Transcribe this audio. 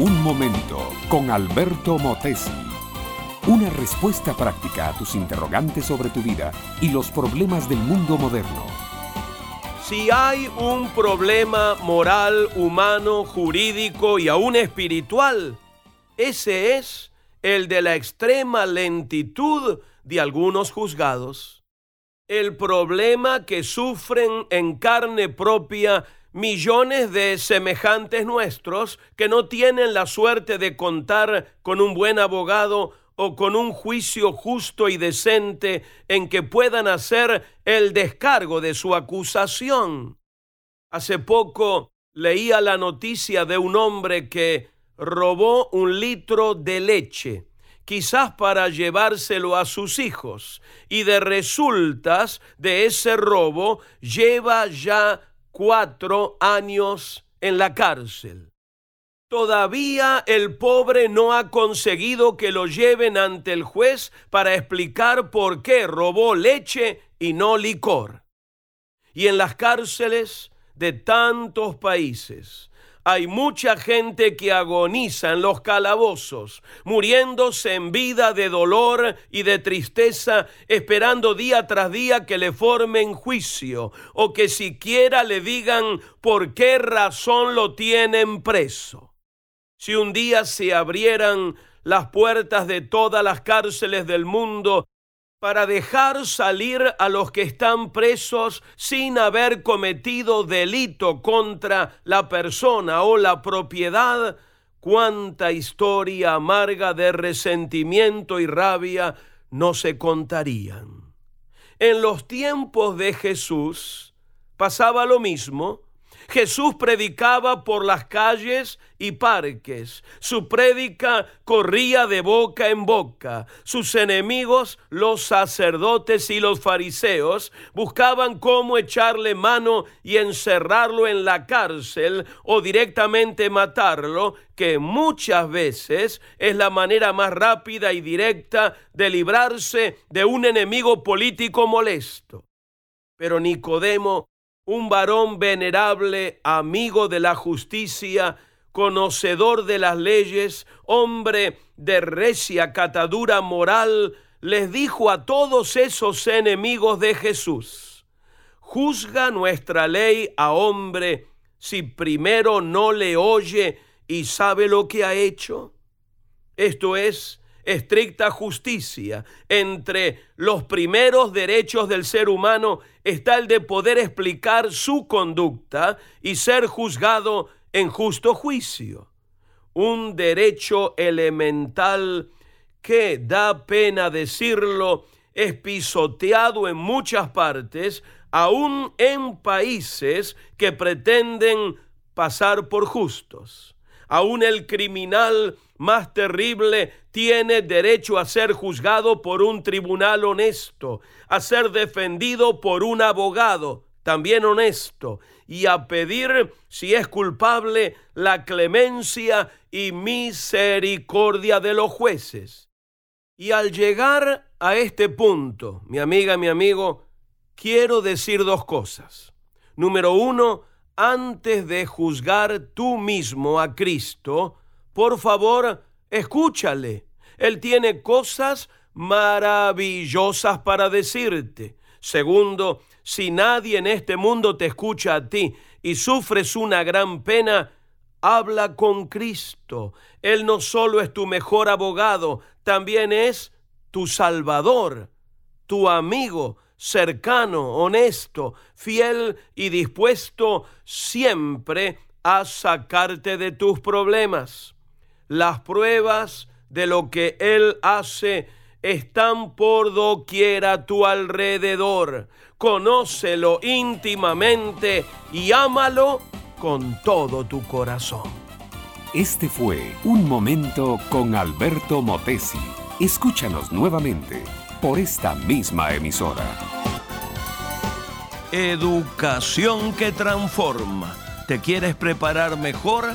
Un momento con Alberto Motesi. Una respuesta práctica a tus interrogantes sobre tu vida y los problemas del mundo moderno. Si hay un problema moral, humano, jurídico y aún espiritual, ese es el de la extrema lentitud de algunos juzgados. El problema que sufren en carne propia millones de semejantes nuestros que no tienen la suerte de contar con un buen abogado o con un juicio justo y decente en que puedan hacer el descargo de su acusación. Hace poco leía la noticia de un hombre que robó un litro de leche, quizás para llevárselo a sus hijos, y de resultas de ese robo lleva ya cuatro años en la cárcel. Todavía el pobre no ha conseguido que lo lleven ante el juez para explicar por qué robó leche y no licor. Y en las cárceles de tantos países, hay mucha gente que agoniza en los calabozos, muriéndose en vida de dolor y de tristeza, esperando día tras día que le formen juicio o que siquiera le digan por qué razón lo tienen preso. Si un día se abrieran las puertas de todas las cárceles del mundo para dejar salir a los que están presos sin haber cometido delito contra la persona o la propiedad, cuánta historia amarga de resentimiento y rabia no se contarían. En los tiempos de Jesús pasaba lo mismo Jesús predicaba por las calles y parques. Su prédica corría de boca en boca. Sus enemigos, los sacerdotes y los fariseos, buscaban cómo echarle mano y encerrarlo en la cárcel o directamente matarlo, que muchas veces es la manera más rápida y directa de librarse de un enemigo político molesto. Pero Nicodemo un varón venerable, amigo de la justicia, conocedor de las leyes, hombre de recia catadura moral, les dijo a todos esos enemigos de Jesús, juzga nuestra ley a hombre si primero no le oye y sabe lo que ha hecho. Esto es, estricta justicia. Entre los primeros derechos del ser humano está el de poder explicar su conducta y ser juzgado en justo juicio. Un derecho elemental que, da pena decirlo, es pisoteado en muchas partes, aún en países que pretenden pasar por justos. Aún el criminal más terrible tiene derecho a ser juzgado por un tribunal honesto, a ser defendido por un abogado también honesto y a pedir, si es culpable, la clemencia y misericordia de los jueces. Y al llegar a este punto, mi amiga, mi amigo, quiero decir dos cosas. Número uno, antes de juzgar tú mismo a Cristo, por favor, escúchale. Él tiene cosas maravillosas para decirte. Segundo, si nadie en este mundo te escucha a ti y sufres una gran pena, habla con Cristo. Él no solo es tu mejor abogado, también es tu salvador, tu amigo cercano, honesto, fiel y dispuesto siempre a sacarte de tus problemas. Las pruebas de lo que Él hace están por doquier a tu alrededor. Conócelo íntimamente y ámalo con todo tu corazón. Este fue Un Momento con Alberto Motesi. Escúchanos nuevamente por esta misma emisora. Educación que transforma. ¿Te quieres preparar mejor?